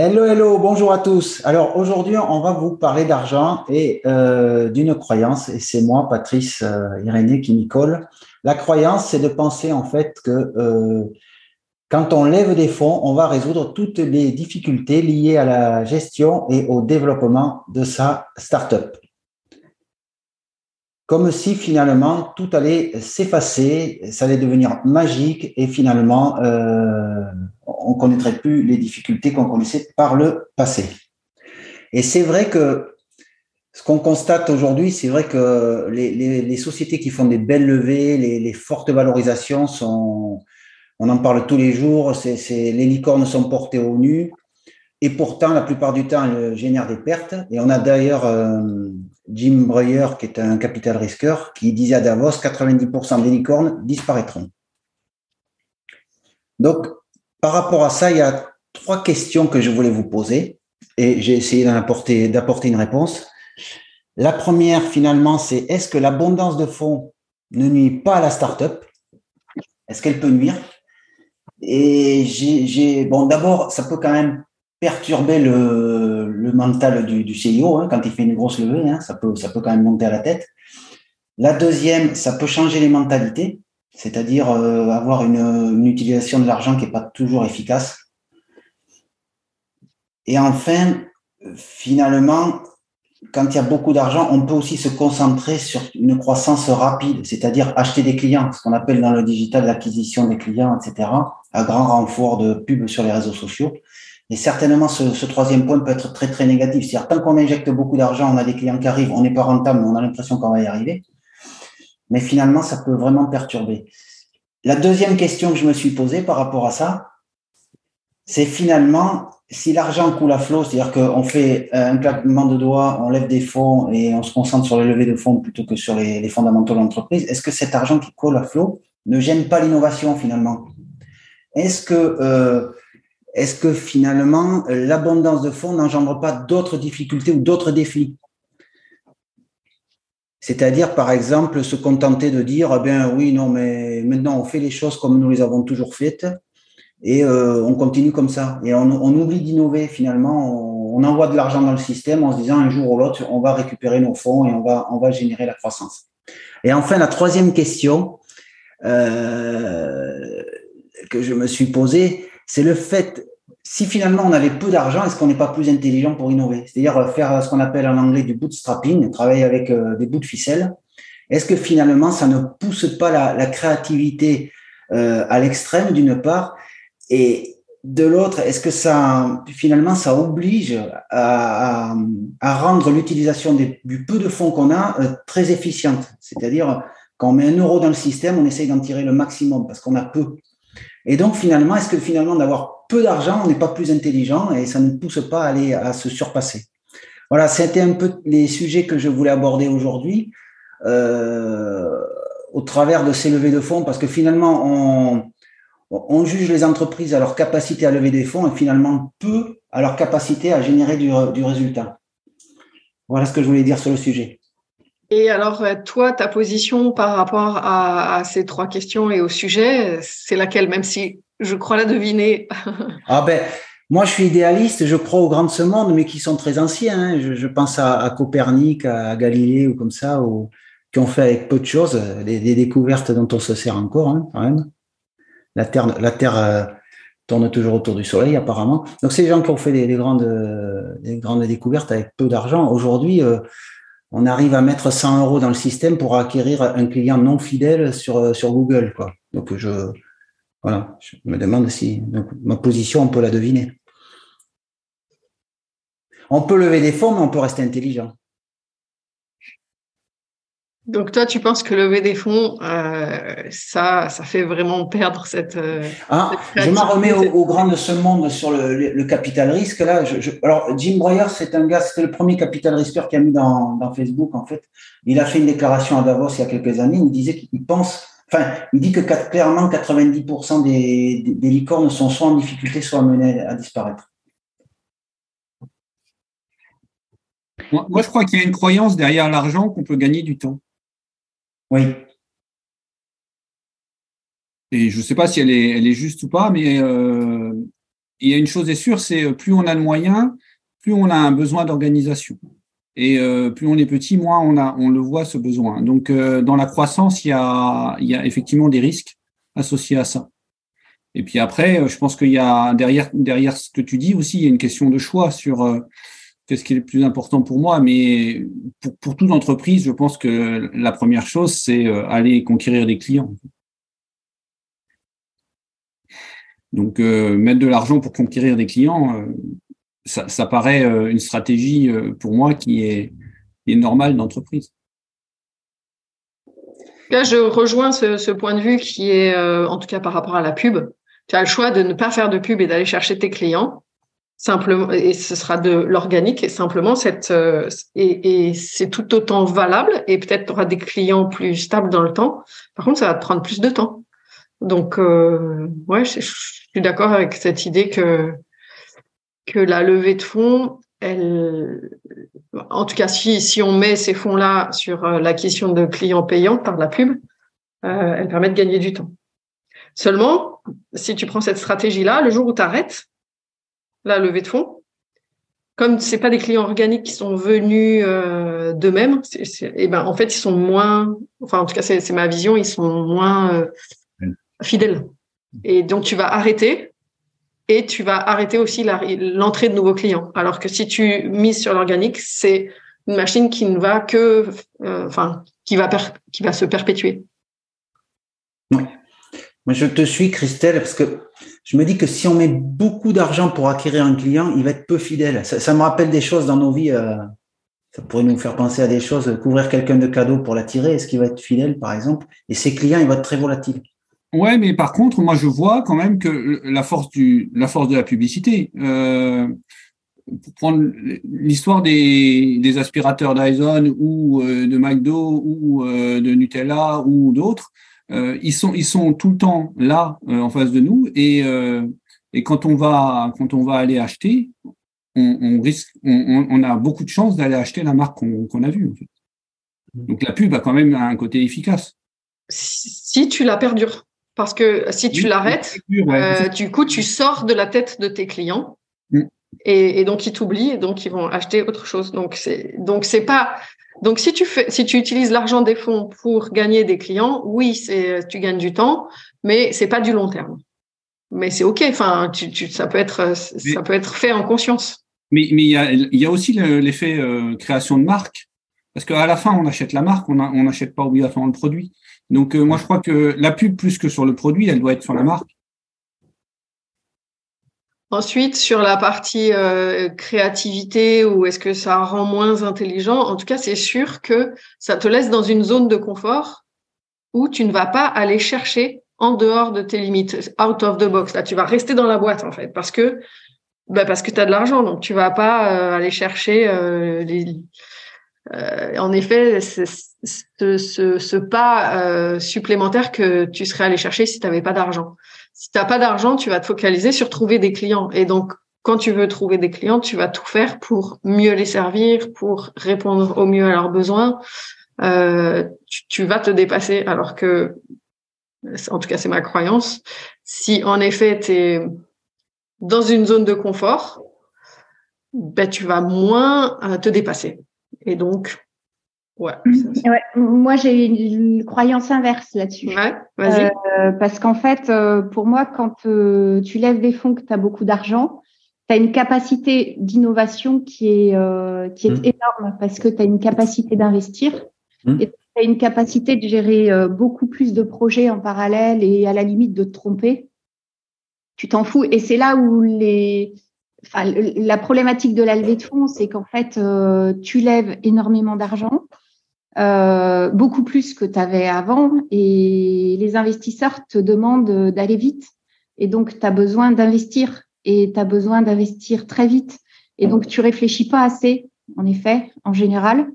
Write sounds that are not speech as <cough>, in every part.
Hello, hello, bonjour à tous. Alors aujourd'hui, on va vous parler d'argent et euh, d'une croyance, et c'est moi, Patrice euh, Irénée, qui m'y colle. La croyance, c'est de penser en fait que euh, quand on lève des fonds, on va résoudre toutes les difficultés liées à la gestion et au développement de sa startup comme si finalement tout allait s'effacer, ça allait devenir magique et finalement euh, on connaîtrait plus les difficultés qu'on connaissait par le passé. Et c'est vrai que ce qu'on constate aujourd'hui, c'est vrai que les, sociétés qui font des belles levées, les, fortes valorisations sont, on en parle tous les jours, les licornes sont portées au nu. Et pourtant, la plupart du temps, elles génèrent des pertes. Et on a d'ailleurs euh, Jim Breyer, qui est un capital risqueur, qui disait à Davos 90% des licornes disparaîtront. Donc, par rapport à ça, il y a trois questions que je voulais vous poser et j'ai essayé d'apporter une réponse. La première, finalement, c'est est-ce que l'abondance de fonds ne nuit pas à la startup? Est-ce qu'elle peut nuire? Et j'ai, bon, d'abord, ça peut quand même perturber le, mental du, du CEO hein, quand il fait une grosse levée. Hein, ça, peut, quand même monter à la tête. La deuxième, ça peut changer les mentalités, c'est-à-dire euh, avoir une, utilisation de l'argent qui n'est pas toujours efficace. Et enfin, finalement, quand il y a beaucoup d'argent, on peut aussi se concentrer sur une croissance rapide, c'est-à-dire acheter des clients, ce qu'on appelle dans le digital l'acquisition des clients, etc., à grand renfort de pub sur les réseaux sociaux. Et certainement, ce, troisième point peut être très, très négatif. C'est-à-dire, tant qu'on injecte beaucoup d'argent, on a des clients qui arrivent, on n'est pas rentable, mais on a l'impression qu'on va y arriver. Mais finalement, ça peut vraiment perturber. La deuxième question que je me suis posée par rapport à ça, c'est finalement, si l'argent coule à flot, c'est-à-dire qu'on fait un claquement de doigts, on lève des fonds et on se concentre sur les levées de fonds plutôt que sur les, les fondamentaux de l'entreprise, est-ce que cet argent qui coule à flot ne gêne pas l'innovation finalement? Est-ce que euh, est-ce que finalement l'abondance de fonds n'engendre pas d'autres difficultés ou d'autres défis? C'est-à-dire, par exemple, se contenter de dire, eh bien oui, non, mais maintenant on fait les choses comme nous les avons toujours faites et euh, on continue comme ça. Et on, oublie d'innover finalement. On, on, envoie de l'argent dans le système en se disant un jour ou l'autre, on va récupérer nos fonds et on va, on va générer la croissance. Et enfin, la troisième question euh, que je me suis posée, c'est le fait, si finalement on avait peu d'argent, est-ce qu'on n'est pas plus intelligent pour innover? C'est-à-dire faire ce qu'on appelle en anglais du bootstrapping, travailler avec euh, des bouts de ficelle. Est-ce que finalement ça ne pousse pas la, créativité euh, à l'extrême d'une part? Et de l'autre, est-ce que ça finalement ça oblige à, rendre l'utilisation du peu de fonds qu'on a euh, très efficiente? C'est-à-dire quand on met un euro dans le système, on essaye d'en tirer le maximum parce qu'on a peu. Et donc, finalement, est-ce que finalement, d'avoir peu d'argent, on n'est pas plus intelligent et ça ne pousse pas à aller à se surpasser? Voilà, c'était un peu les sujets que je voulais aborder aujourd'hui euh, au travers de ces levées de fonds, parce que finalement, on, juge les entreprises à leur capacité à lever des fonds et finalement peu à leur capacité à générer du résultat. Voilà ce que je voulais dire sur le sujet. Et alors, euh, toi, ta position par rapport à, ces trois questions et au sujet, c'est laquelle, même si je crois la deviner <laughs> Ah ben, moi, je suis idéaliste, je crois aux grands de ce monde, mais qui sont très anciens. Hein. Je, pense à, Copernic, à Galilée ou comme ça, qui ont fait avec peu de choses des, découvertes dont on se sert encore, hein, quand même. La Terre, euh, tourne toujours autour du Soleil, apparemment. Donc, c'est des gens qui ont fait des, des grandes, des grandes découvertes avec peu d'argent. Aujourd'hui, euh, on arrive à mettre 100 euros dans le système pour acquérir un client non fidèle sur, sur Google. Quoi. Donc, je, voilà, je me demande si ma position, on peut la deviner. On peut lever des fonds, mais on peut rester intelligent. Donc toi, tu penses que lever des fonds, euh, ça, ça fait vraiment perdre cette. Euh, ah, je m'en remets au, grand de ce monde sur le, capital risque. Là, alors Jim Breuer, c'est un gars, c'était le premier capital risqueur qui a mis dans, dans, Facebook en fait. Il a fait une déclaration à Davos il y a quelques années. Il disait qu'il pense, enfin, il dit que clairement 90% des, des, des licornes sont soit en difficulté, soit amenées à disparaître. Moi, je crois qu'il y a une croyance derrière l'argent qu'on peut gagner du temps. Oui. Et je ne sais pas si elle est, elle est juste ou pas, mais euh, il y a une chose est sûre, c'est euh, plus on a de moyens, plus on a un besoin d'organisation. Et euh, plus on est petit, moins on, a, on le voit ce besoin. Donc, dans la croissance, il y, a, il y a effectivement des risques associés à ça. Et puis après, je pense qu'il y a derrière, derrière ce que tu dis aussi, il y a une question de choix sur qu'est-ce qui est le plus important pour moi. Mais pour, pour toute entreprise, je pense que la première chose, c'est euh, aller conquérir des clients. Donc, euh, mettre de l'argent pour conquérir des clients, euh, ça, paraît une stratégie pour moi qui est, est normale d'entreprise. Là, je rejoins ce, point de vue qui est, en tout cas par rapport à la pub. Tu as le choix de ne pas faire de pub et d'aller chercher tes clients simplement et ce sera de l'organique et simplement cette euh, et, c'est tout autant valable et peut-être tu des clients plus stables dans le temps. Par contre ça va te prendre plus de temps. Donc euh, ouais je, suis d'accord avec cette idée que que la levée de fonds elle en tout cas si si on met ces fonds là sur euh, l'acquisition de clients payants par la pub euh, elle permet de gagner du temps. Seulement si tu prends cette stratégie là le jour où tu arrêtes la levée de fonds. Comme c'est pas des clients organiques qui sont venus euh, d'eux-mêmes, et eh ben en fait ils sont moins, enfin en tout cas c'est ma vision, ils sont moins euh, fidèles. Et donc tu vas arrêter et tu vas arrêter aussi l'entrée de nouveaux clients. Alors que si tu mises sur l'organique, c'est une machine qui ne va que, euh, enfin qui va qui va se perpétuer. Moi, je te suis, Christelle, parce que je me dis que si on met beaucoup d'argent pour acquérir un client, il va être peu fidèle. Ça, me rappelle des choses dans nos vies. Euh, ça pourrait nous faire penser à des choses. Couvrir quelqu'un de cadeaux pour l'attirer, est-ce qu'il va être fidèle, par exemple? Et ses clients, il va être très volatile. Ouais, mais par contre, moi, je vois quand même que la force de la publicité. Euh, pour prendre l'histoire des, aspirateurs Dyson ou euh, de McDo ou de Nutella ou d'autres, ils sont ils sont tout le temps là euh, en face de nous et euh, et quand on va quand on va aller acheter, on, on risque on, on, a beaucoup de chances d'aller acheter la marque qu'on a vue. En fait. Donc la pub a quand même un côté efficace. Si tu la perdures, parce que si tu l'arrêtes, euh, du coup tu sors de la tête de tes clients. Mm. Et, et, donc ils t'oublient et donc ils vont acheter autre chose. Donc c'est donc c'est pas donc, si tu fais, si tu utilises l'argent des fonds pour gagner des clients, oui, c'est, tu gagnes du temps, mais c'est pas du long terme. Mais c'est ok. Enfin, tu, tu, ça peut être, ça peut être fait en conscience. Mais, mais il y a, il y a aussi l'effet euh, création de marque, parce qu'à la fin, on achète la marque, on n'achète pas obligatoirement le produit. Donc, euh, moi, je crois que la pub, plus que sur le produit, elle doit être sur la marque. Ensuite, sur la partie euh, créativité, ou est-ce que ça rend moins intelligent En tout cas, c'est sûr que ça te laisse dans une zone de confort où tu ne vas pas aller chercher en dehors de tes limites, out of the box. Là, tu vas rester dans la boîte en fait, parce que bah, parce que tu as de l'argent, donc tu vas pas euh, aller chercher euh, les. en effet, ce, ce, ce pas supplémentaire que tu serais allé chercher si tu n'avais pas d'argent si tu n'as pas d'argent, tu vas te focaliser sur trouver des clients. Et donc, quand tu veux trouver des clients, tu vas tout faire pour mieux les servir, pour répondre au mieux à leurs besoins. Euh, tu, vas te dépasser. Alors que, en tout cas, c'est ma croyance. Si en effet, tu es dans une zone de confort, ben, tu vas moins euh, te dépasser. Et donc, Ouais, Moi, j'ai une, croyance inverse là-dessus. Ouais, vas-y. Euh, parce qu'en fait, euh, pour moi, quand euh, tu lèves des fonds, que tu as beaucoup d'argent, tu as une capacité d'innovation qui est, euh, qui est mmh. énorme parce que tu as une capacité d'investir mmh. et tu as une capacité de gérer beaucoup plus de projets en parallèle et à la limite de te tromper. Tu t'en fous. Et c'est là où les, Enfin, la problématique de la levée de fonds, c'est qu'en fait, tu lèves énormément d'argent, euh, beaucoup plus que tu avais avant et les investisseurs te demandent d'aller vite. Et donc, tu as besoin d'investir et tu as besoin d'investir très vite. Et donc, tu réfléchis pas assez, en effet, en général,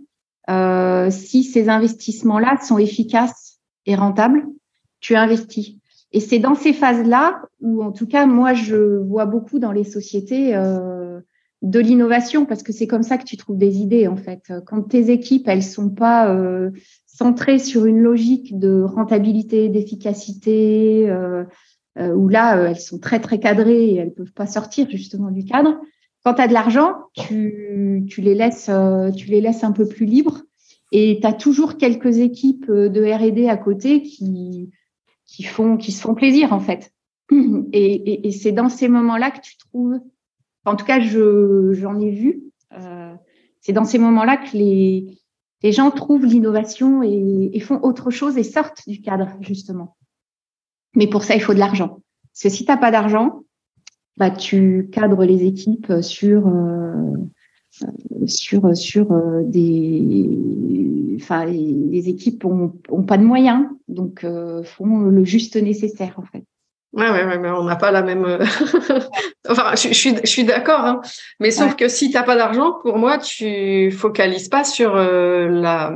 euh, si ces investissements-là sont efficaces et rentables, tu investis. Et c'est dans ces phases-là où, en tout cas, moi, je vois beaucoup dans les sociétés euh, de l'innovation parce que c'est comme ça que tu trouves des idées, en fait. Quand tes équipes, elles sont pas euh, centrées sur une logique de rentabilité, d'efficacité, euh, euh où là, elles sont très, très cadrées et elles peuvent pas sortir justement du cadre. Quand tu as de l'argent, tu, tu, les laisses, tu les laisses un peu plus libres et tu as toujours quelques équipes de R&D à côté qui, qui, font, qui se font plaisir, en fait. Et, et, et c'est dans ces moments-là que tu trouves en tout cas, j'en ai vu. Euh, c'est dans ces moments-là que les, les gens trouvent l'innovation et, et, font autre chose et sortent du cadre, justement. Mais pour ça, il faut de l'argent. Parce que si tu n'as pas d'argent, bah, tu cadres les équipes sur, euh, sur, sur euh, des. Enfin, les, équipes ont, ont, pas de moyens, donc euh, font le juste nécessaire, en fait. Ouais, ouais, ouais, mais on n'a pas la même. Euh, <laughs> enfin, je, je, suis, je suis d'accord, hein. mais sauf que si tu n'as pas d'argent, pour moi, tu focalises pas sur euh, la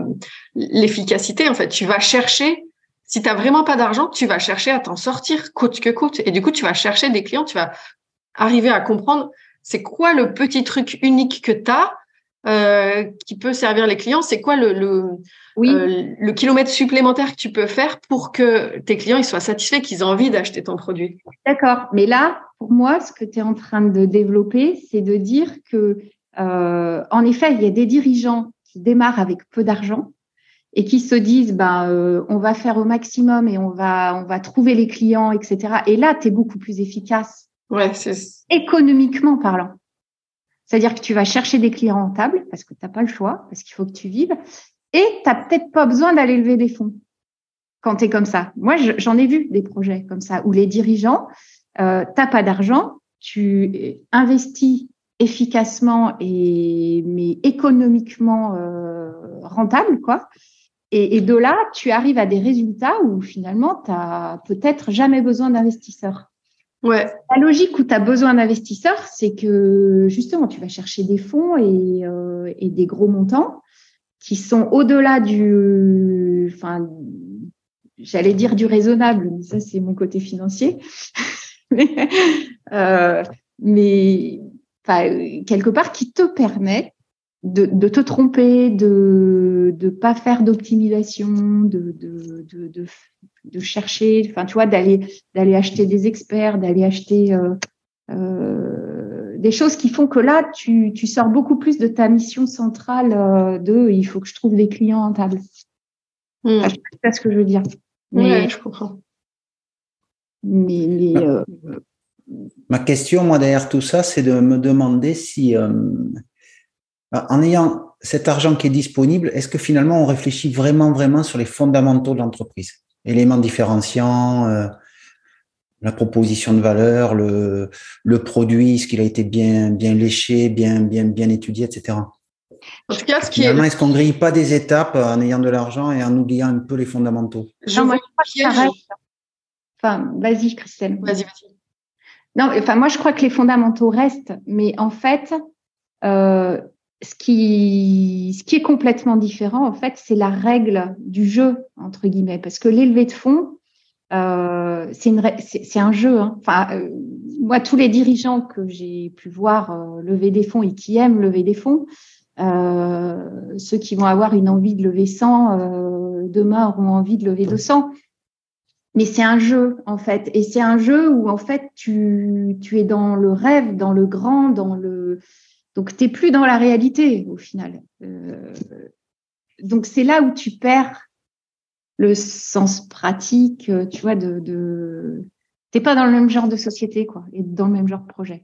l'efficacité. En fait, tu vas chercher. Si tu n'as vraiment pas d'argent, tu vas chercher à t'en sortir coûte que coûte. Et du coup, tu vas chercher des clients. Tu vas arriver à comprendre c'est quoi le petit truc unique que tu as euh, qui peut servir les clients. C'est quoi le, le oui. Euh, le kilomètre supplémentaire que tu peux faire pour que tes clients ils soient satisfaits, qu'ils aient envie d'acheter ton produit? D'accord. Mais là, pour moi, ce que tu es en train de développer, c'est de dire que, euh, en effet, il y a des dirigeants qui démarrent avec peu d'argent et qui se disent, ben, euh, on va faire au maximum et on va, on va trouver les clients, etc. Et là, tu es beaucoup plus efficace. Ouais, économiquement parlant. C'est-à-dire que tu vas chercher des clients rentables parce que tu n'as pas le choix, parce qu'il faut que tu vives. Et tu n'as peut-être pas besoin d'aller lever des fonds quand tu es comme ça. Moi, j'en ai vu des projets comme ça où les dirigeants, euh, tu pas d'argent, tu investis efficacement et mais économiquement euh, rentable, quoi. Et, et, de là, tu arrives à des résultats où finalement, tu n'as peut-être jamais besoin d'investisseurs. La logique où tu as besoin d'investisseurs, c'est que justement, tu vas chercher des fonds et, euh, et des gros montants qui sont au-delà du, enfin, j'allais dire du raisonnable, mais ça c'est mon côté financier. <laughs> mais, euh, quelque part qui te permet de, te tromper, de ne pas faire d'optimisation, de, de, chercher, enfin tu vois, d'aller d'aller acheter des experts, d'aller acheter euh, euh, des choses qui font que là, tu, tu sors beaucoup plus de ta mission centrale euh, de il faut que je trouve des clients rentables. Mm. je sais ce que je veux dire. Mais, je comprends. Mais, mais euh, Ma question, moi, derrière tout ça, c'est de me demander si, euh, en ayant cet argent qui est disponible, est-ce que finalement on réfléchit vraiment, vraiment sur les fondamentaux de l'entreprise? Éléments différenciants, la proposition de valeur, le, le produit, ce qu'il a été bien, bien léché, bien, bien, bien étudié, etc. En tout cas, ce qui Finalement, est-ce qu'on ne grille pas des étapes en ayant de l'argent et en oubliant un peu les fondamentaux? Non, moi, je crois que ça reste. Enfin, vas-y, Christelle. Vas-y, vas-y. Non, enfin, moi, je crois que les fondamentaux restent, mais en fait, euh, ce qui, ce qui est complètement différent, en fait, c'est la règle du jeu, entre guillemets, parce que l'élevé de fonds, euh, c'est un jeu. Hein. Enfin, euh, moi, tous les dirigeants que j'ai pu voir euh, lever des fonds et qui aiment lever des fonds, euh, ceux qui vont avoir une envie de lever 100, demain auront envie de lever 200. Mais c'est un jeu, en fait. Et c'est un jeu où, en fait, tu, tu es dans le rêve, dans le grand, dans le... Donc, tu n'es plus dans la réalité, au final. donc, c'est là où tu perds le sens pratique, euh, tu vois, de, de... t'es pas dans le même genre de société, quoi, et dans le même genre de projet.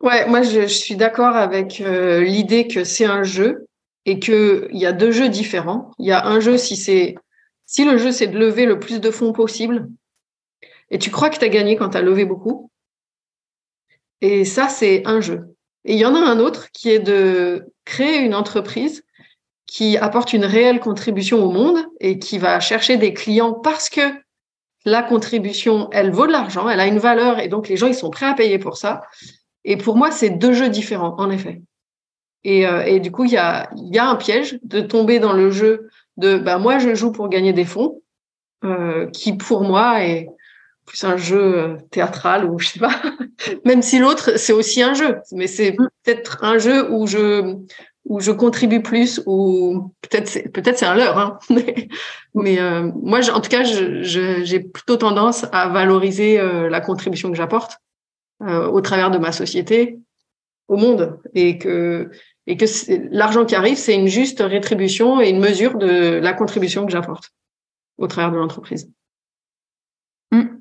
Ouais, moi je, suis d'accord avec euh, l'idée que c'est un jeu et que il y a deux jeux différents. Il y a un jeu si c'est si le jeu c'est de lever le plus de fonds possible et tu crois que tu as gagné quand tu as levé beaucoup. Et ça c'est un jeu. Et il y en a un autre qui est de créer une entreprise qui apporte une réelle contribution au monde et qui va chercher des clients parce que la contribution, elle vaut de l'argent, elle a une valeur et donc les gens, ils sont prêts à payer pour ça. Et pour moi, c'est deux jeux différents, en effet. Et, euh, du coup, il y a, y a un piège de tomber dans le jeu de bah, moi, je joue pour gagner des fonds, euh, qui pour moi est plus un jeu euh, théâtral ou je sais pas. <laughs> Même si l'autre, c'est aussi un jeu, mais c'est mm. peut-être un jeu où je où je contribue plus ou peut-être c'est peut-être c'est un leurre hein. <laughs> mais, mais euh, moi en tout cas j'ai plutôt tendance à valoriser euh, la contribution que j'apporte euh, au travers de ma société au monde et que et que l'argent qui arrive c'est une juste rétribution et une mesure de la contribution que j'apporte au travers de l'entreprise. Mmh.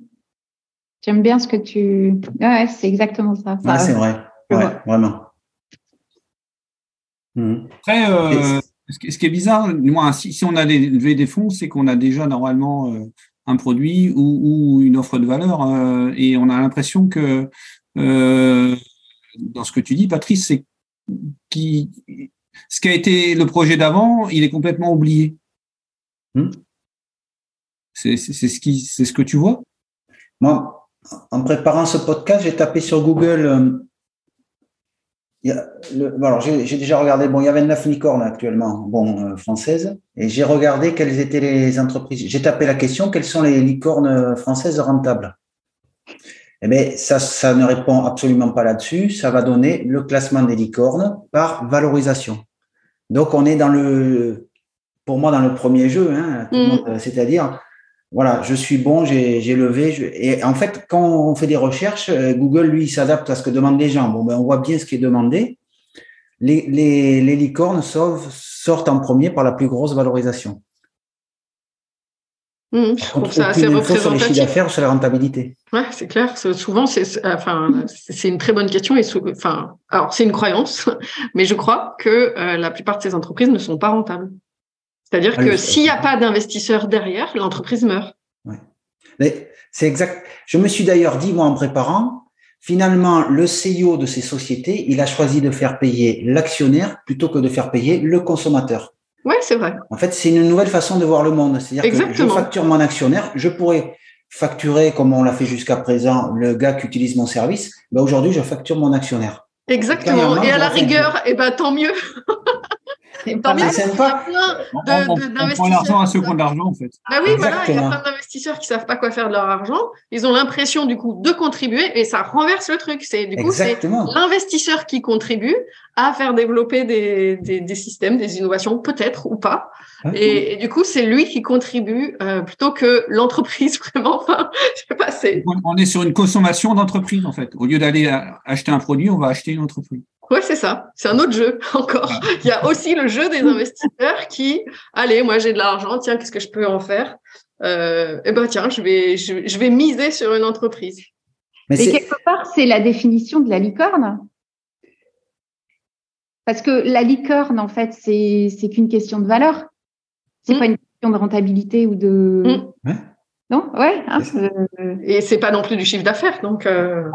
J'aime bien ce que tu ouais, c'est exactement ça. ça c'est vrai. Ouais, vraiment. Mmh. Après, euh, ce, qui est bizarre, moi, si, si on a levé des fonds, c'est qu'on a déjà normalement euh, un produit ou, une offre de valeur. Euh, et on a l'impression que dans ce que tu dis, Patrice, c'est qui ce qui a été le projet d'avant, il est complètement oublié. Mmh. C'est ce qui, c'est ce que tu vois? Moi, en préparant ce podcast, j'ai tapé sur Google alors j'ai déjà regardé, bon, il y avait neuf licornes actuellement, bon, euh, françaises, et j'ai regardé quelles étaient les entreprises. J'ai tapé la question, quelles sont les licornes françaises rentables? Eh bien, ça, ça ne répond absolument pas là-dessus. Ça va donner le classement des licornes par valorisation. Donc, on est dans le, pour moi, dans le premier jeu, hein, mmh. c'est-à-dire, voilà, je suis bon, j'ai levé. Et en fait, quand on fait des recherches, euh, Google, lui, s'adapte à ce que demandent les gens. Bon, ben, on voit bien ce qui est demandé. Les, les, les licornes sortent en premier par la plus grosse valorisation. Mmh, je trouve ça assez représentatif. Sur les chiffres d'affaires, sur la rentabilité. Ouais, c'est clair. Souvent, c'est enfin, c'est une très bonne question et enfin, alors c'est une croyance, <laughs> mais je crois que euh, la plupart de ces entreprises ne sont pas rentables. C'est-à-dire ah que s'il n'y a pas d'investisseurs derrière, l'entreprise meurt. Ouais. C'est exact. Je me suis d'ailleurs dit, moi, en préparant, finalement, le CEO de ces sociétés, il a choisi de faire payer l'actionnaire plutôt que de faire payer le consommateur. Oui, c'est vrai. En fait, c'est une nouvelle façon de voir le monde. C'est-à-dire que je facture mon actionnaire, je pourrais facturer, comme on l'a fait jusqu'à présent, le gars qui utilise mon service. Ben aujourd'hui, je facture mon actionnaire. Exactement. Et à la rigueur, eh ben, tant mieux. Sympa. On l'argent à ceux qui ont de l'argent, en fait. Bah oui, voilà, il y a plein d'investisseurs qui savent pas quoi faire de leur argent. Ils ont l'impression, du coup, de contribuer et ça renverse le truc. C'est, du coup, c'est l'investisseur qui contribue à faire développer des, des, des systèmes, des innovations, peut-être ou pas. Ah, et, du coup, c'est lui qui contribue euh, plutôt que l'entreprise, <laughs> vraiment. Enfin, je sais pas, c'est... On est sur une consommation d'entreprise, en fait. Au lieu d'aller acheter un produit, on va acheter une entreprise. Ouais, c'est ça. C'est un autre jeu <laughs> encore. Il y a aussi le jeu des investisseurs qui, allez, moi j'ai de l'argent, tiens, qu'est-ce que je peux en faire? Euh, Eh ben tiens, je vais, je, vais miser sur une entreprise. Mais, quelque part, c'est la définition de la licorne. Parce que la licorne, en fait, c'est c'est qu'une question de valeur. C'est mm. pas une question de rentabilité ou de. Mm. Non, ouais. Hein, euh, Et c'est pas non plus du chiffre d'affaires, donc. Euh...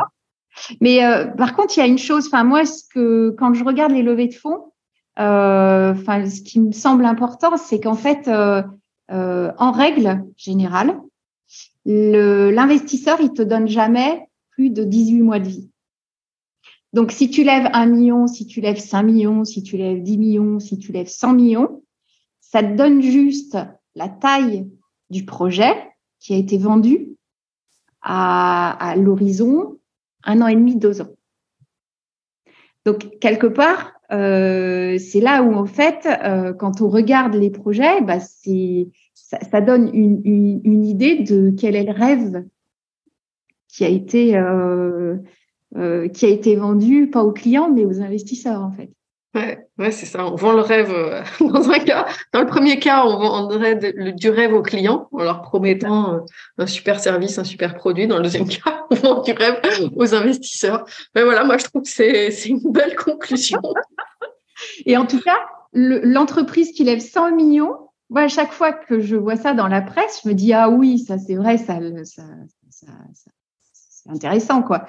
Mais euh, par contre, il y a une chose. Enfin, moi, ce que quand je regarde les levées de fonds, euh, enfin, ce qui me semble important, c'est qu'en fait, euh, en règle générale, l'investisseur, il te donne jamais plus de 18 mois de vie. Donc, si tu lèves un million, si tu lèves 5 millions, si tu lèves 10 millions, si tu lèves 100 millions, ça te donne juste la taille du projet qui a été vendu à, à l'horizon un an et demi, deux ans. Donc, quelque part, euh, c'est là où, en fait, euh, quand on regarde les projets, bah, c'est, ça, donne une, une, idée de quel est le rêve qui a été, euh, qui a été vendu, pas aux clients, mais aux investisseurs, en fait. Ouais, ouais c'est ça. On vend le rêve euh, <laughs> dans un cas. Dans le premier cas, on vendrait du rêve aux clients en leur promettant euh, un super service, un super produit. Dans le deuxième <laughs> cas, on vend du rêve aux investisseurs. Mais voilà, moi, je trouve que c'est, c'est une belle conclusion. <laughs> Et en tout cas, l'entreprise qui lève 100 millions, moi, à chaque fois que je vois ça dans la presse, je me dis, ah oui, ça, c'est vrai, ça, ça, ça, c'est intéressant, quoi.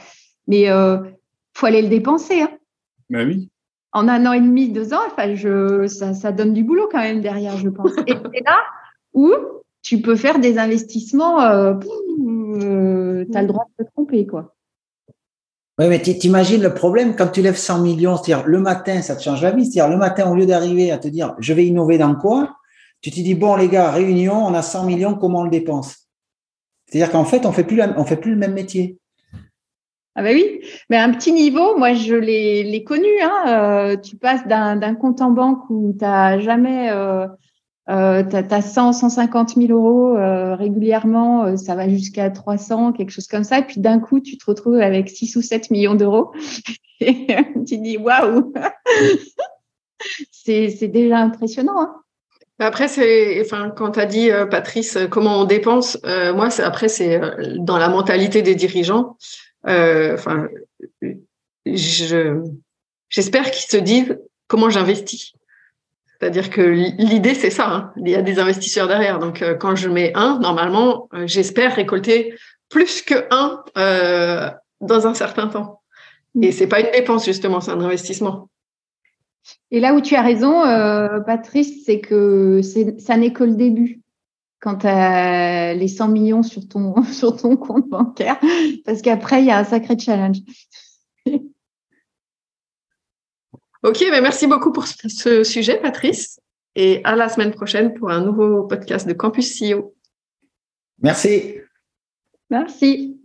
Mais euh, faut aller le dépenser. Hein. Ben oui. En un an et demi, deux ans, ça, donne du boulot quand même derrière, je pense. Et c'est là où tu peux faire des investissements, euh, euh, tu as le droit de te tromper, quoi. Oui, mais t'imagines le problème quand tu lèves 100 millions, c'est-à-dire le matin, ça te change la vie. C'est-à-dire le matin, au lieu d'arriver à te dire je vais innover dans quoi, tu te dis bon les gars, réunion, on a 100 millions, comment on le dépense? C'est-à-dire qu'en fait, on fait fait plus le même métier. Ah ben oui, mais un petit niveau, moi je l'ai connu. Hein, euh, tu passes d'un compte en banque où tu n'as jamais euh, euh, tu as, 100, 150 000 euros euh, régulièrement, euh, ça va jusqu'à 300, quelque chose comme ça. Et puis d'un coup, tu te retrouves avec 6 ou 7 millions d'euros. <laughs> Et tu dis waouh <laughs> C'est déjà impressionnant. Hein après, c'est, enfin, quand tu as dit, Patrice, comment on dépense, moi, après, c'est dans la mentalité des dirigeants. Enfin, j'espère qu'ils se disent comment j'investis. C'est-à-dire que l'idée, c'est ça. Hein. Il y a des investisseurs derrière. Donc, euh, quand je mets un, normalement, euh, j'espère récolter plus que un euh, dans un certain temps. Et c'est pas une dépense, justement, c'est un investissement. Et là où tu as raison, Patrice, c'est que ça n'est que le début quand tu as les 100 millions sur ton, <laughs> sur ton compte bancaire, parce qu'après, il y a un sacré challenge. <laughs> Ok, mais ben, merci beaucoup pour ce sujet, Patrice. Et à la semaine prochaine pour un nouveau podcast de Campus CEO. Merci. Merci.